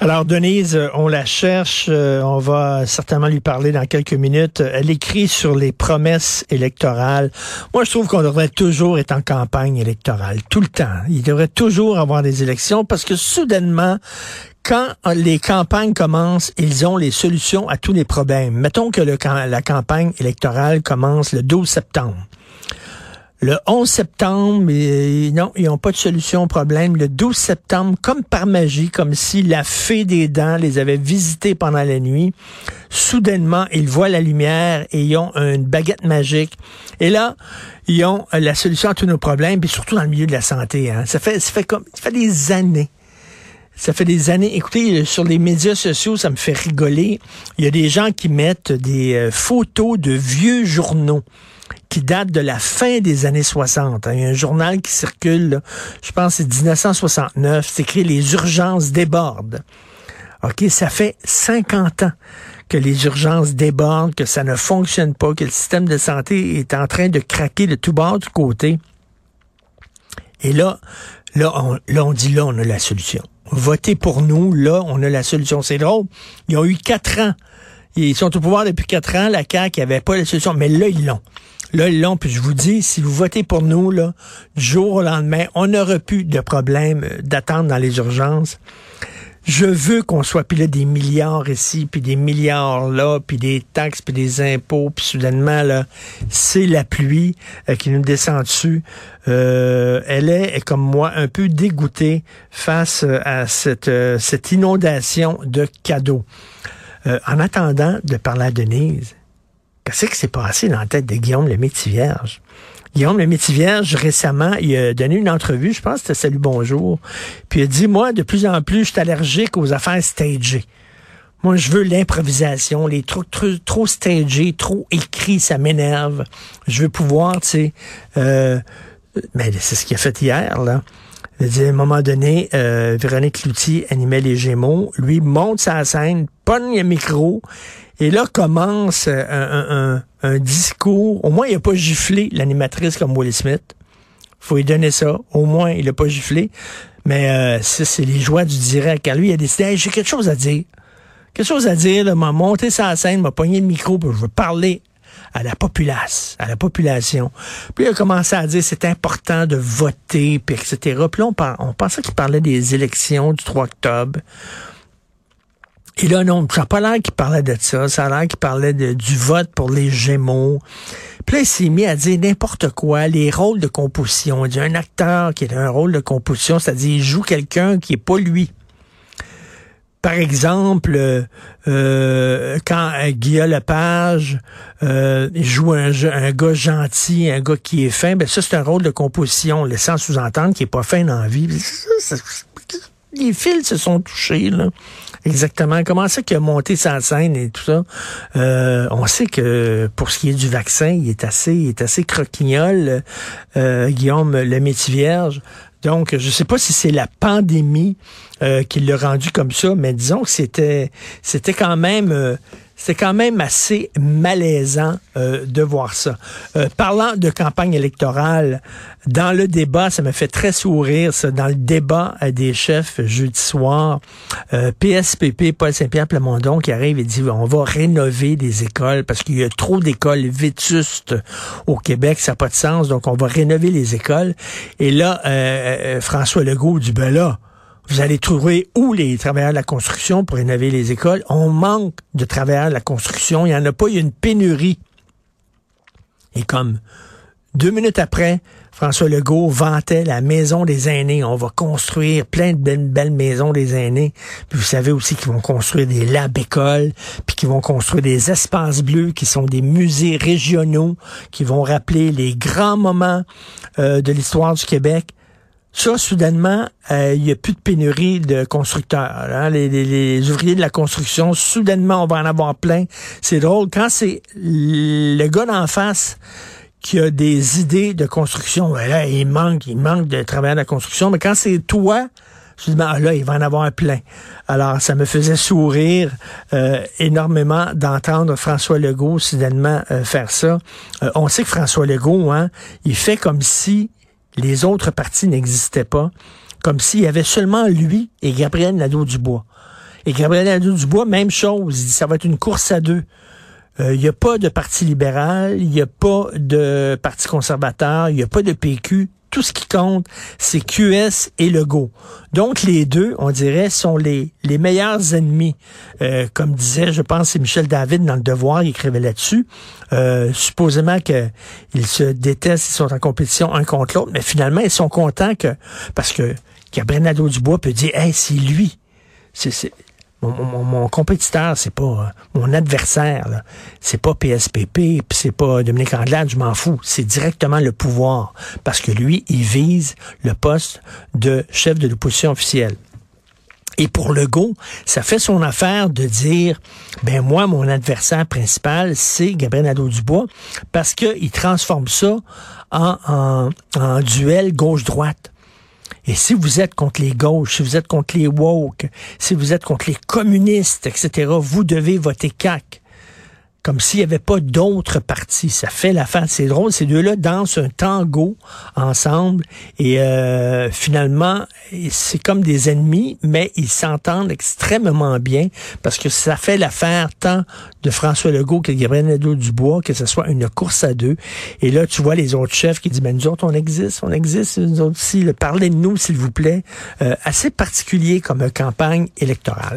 Alors, Denise, euh, on la cherche. Euh, on va certainement lui parler dans quelques minutes. Elle écrit sur les promesses électorales. Moi, je trouve qu'on devrait toujours être en campagne électorale, tout le temps. Il devrait toujours avoir des élections parce que soudainement, quand les campagnes commencent, ils ont les solutions à tous les problèmes. Mettons que la campagne électorale commence le 12 septembre. Le 11 septembre, non, ils n'ont pas de solution au problème. Le 12 septembre, comme par magie, comme si la fée des dents les avait visités pendant la nuit, soudainement, ils voient la lumière et ils ont une baguette magique. Et là, ils ont la solution à tous nos problèmes, puis surtout dans le milieu de la santé. Hein. Ça fait, ça fait comme, ça fait des années. Ça fait des années. Écoutez, sur les médias sociaux, ça me fait rigoler. Il y a des gens qui mettent des euh, photos de vieux journaux qui date de la fin des années 60. Il y a un journal qui circule, je pense c'est 1969, c'est écrit Les urgences débordent. OK, ça fait 50 ans que les urgences débordent, que ça ne fonctionne pas, que le système de santé est en train de craquer de tout bord du côté. Et là, là, on, là, on dit là, on a la solution. Votez pour nous, là, on a la solution. C'est drôle. Ils ont eu quatre ans. Ils sont au pouvoir depuis quatre ans. La CAQ n'avait pas la solution, mais là, ils l'ont. Là, long, puis je vous dis, si vous votez pour nous, là, jour au lendemain, on n'aura plus de problème euh, d'attendre dans les urgences. Je veux qu'on soit puis là des milliards ici, puis des milliards là, puis des taxes, puis des impôts, puis soudainement là, c'est la pluie euh, qui nous descend dessus. Euh, elle est, comme moi, un peu dégoûtée face à cette, cette inondation de cadeaux. en attendant de parler à Denise, Qu'est-ce qui s'est passé dans la tête de Guillaume le Métivierge? Guillaume Métivierge, récemment, il a donné une entrevue, je pense c'était Salut Bonjour, puis il a dit, moi, de plus en plus, je suis allergique aux affaires stagées. Moi, je veux l'improvisation, les trucs trop, trop stagés, trop écrits, ça m'énerve. Je veux pouvoir, tu sais, euh, mais c'est ce qu'il a fait hier, là. Il dit, à un moment donné, euh, Véronique Cloutier animait les Gémeaux. Lui monte sa scène, pogne le micro et là commence un, un, discours. Au moins, il n'a pas giflé l'animatrice comme Will Smith. faut lui donner ça. Au moins, il n'a pas giflé. Mais euh, c'est les joies du direct. Quand lui, il a décidé, j'ai quelque chose à dire. Quelque chose à dire. M'a monté sa scène, m'a pogné le micro, puis je veux parler à la populace, à la population. Puis il a commencé à dire c'est important de voter, puis etc. Puis là, on, pensait qu'il parlait des élections du 3 octobre. Et là, non, ça n'a pas l'air qu'il parlait de ça. Ça a l'air qu'il parlait du vote pour les Gémeaux. Puis là, il s'est mis à dire n'importe quoi, les rôles de composition. Il dit un acteur qui a un rôle de composition, c'est-à-dire il joue quelqu'un qui est pas lui. Par exemple, euh, euh quand Guillaume Lepage euh, joue un, un, gars gentil, un gars qui est fin, ben ça c'est un rôle de composition, laissant sous-entendre qu'il est pas fin dans la vie. les fils se sont touchés là. Exactement. Comment ça qu'il a monté sa scène et tout ça? Euh, on sait que pour ce qui est du vaccin, il est assez, il est assez croquignol, euh, Guillaume le métier vierge. Donc, je ne sais pas si c'est la pandémie euh, qui l'a rendu comme ça, mais disons que c'était, c'était quand même, euh, c'est quand même assez malaisant euh, de voir ça. Euh, parlant de campagne électorale, dans le débat, ça me fait très sourire, ça, dans le débat des chefs jeudi soir, PSPP, Paul Saint-Pierre Plamondon, qui arrive et dit on va rénover des écoles parce qu'il y a trop d'écoles vétustes au Québec, ça n'a pas de sens, donc on va rénover les écoles. Et là, François Legault dit ben là, vous allez trouver où les travailleurs de la construction pour rénover les écoles. On manque de travailleurs de la construction. Il n'y en a pas. Il y a une pénurie. Et comme deux minutes après, François Legault vantait la maison des aînés. On va construire plein de belles, maisons des aînés. Puis vous savez aussi qu'ils vont construire des labs écoles, puis qu'ils vont construire des espaces bleus qui sont des musées régionaux, qui vont rappeler les grands moments euh, de l'histoire du Québec. Ça, soudainement, euh, il n'y a plus de pénurie de constructeurs. Hein. Les, ouvriers de la construction, soudainement, on va en avoir plein. C'est drôle. Quand c'est le gars d'en face qui a des idées de construction. Ben là, il manque, il manque de travailler à la construction. Mais quand c'est toi, je dis, ben, ah là, il va en avoir plein. Alors, ça me faisait sourire euh, énormément d'entendre François Legault soudainement euh, faire ça. Euh, on sait que François Legault, hein, il fait comme si les autres partis n'existaient pas, comme s'il y avait seulement lui et Gabriel Nadeau-Dubois. Et Gabriel Nadeau-Dubois, même chose. Il dit, ça va être une course à deux. Il n'y a pas de parti libéral, il n'y a pas de parti conservateur, il n'y a pas de PQ tout ce qui compte, c'est QS et Legault. Donc les deux, on dirait, sont les, les meilleurs ennemis. Euh, comme disait, je pense, c'est Michel David dans Le Devoir, il écrivait là-dessus. Euh, supposément qu'ils se détestent, ils sont en compétition un contre l'autre, mais finalement, ils sont contents que... Parce que Gabriel Nadeau-Dubois peut dire, « Hey, c'est lui. » C'est mon, mon, compétiteur, c'est pas euh, mon adversaire, c'est pas PSPP, puis c'est pas Dominique Anglade, je m'en fous. C'est directement le pouvoir, parce que lui, il vise le poste de chef de l'opposition officielle. Et pour Legault, ça fait son affaire de dire, ben moi, mon adversaire principal, c'est Gabriel Nadeau-Dubois, parce qu'il transforme ça en, en, en duel gauche-droite. Et si vous êtes contre les gauches, si vous êtes contre les woke, si vous êtes contre les communistes, etc., vous devez voter CAC comme s'il n'y avait pas d'autres partis. Ça fait la fin. C'est drôle, ces deux-là dansent un tango ensemble et euh, finalement, c'est comme des ennemis, mais ils s'entendent extrêmement bien parce que ça fait l'affaire tant de François Legault que de Gabriel Nadeau-Dubois, que ce soit une course à deux. Et là, tu vois les autres chefs qui disent, ben, nous autres, on existe, on existe, nous autres aussi, parlez de nous, s'il vous plaît. Euh, assez particulier comme campagne électorale.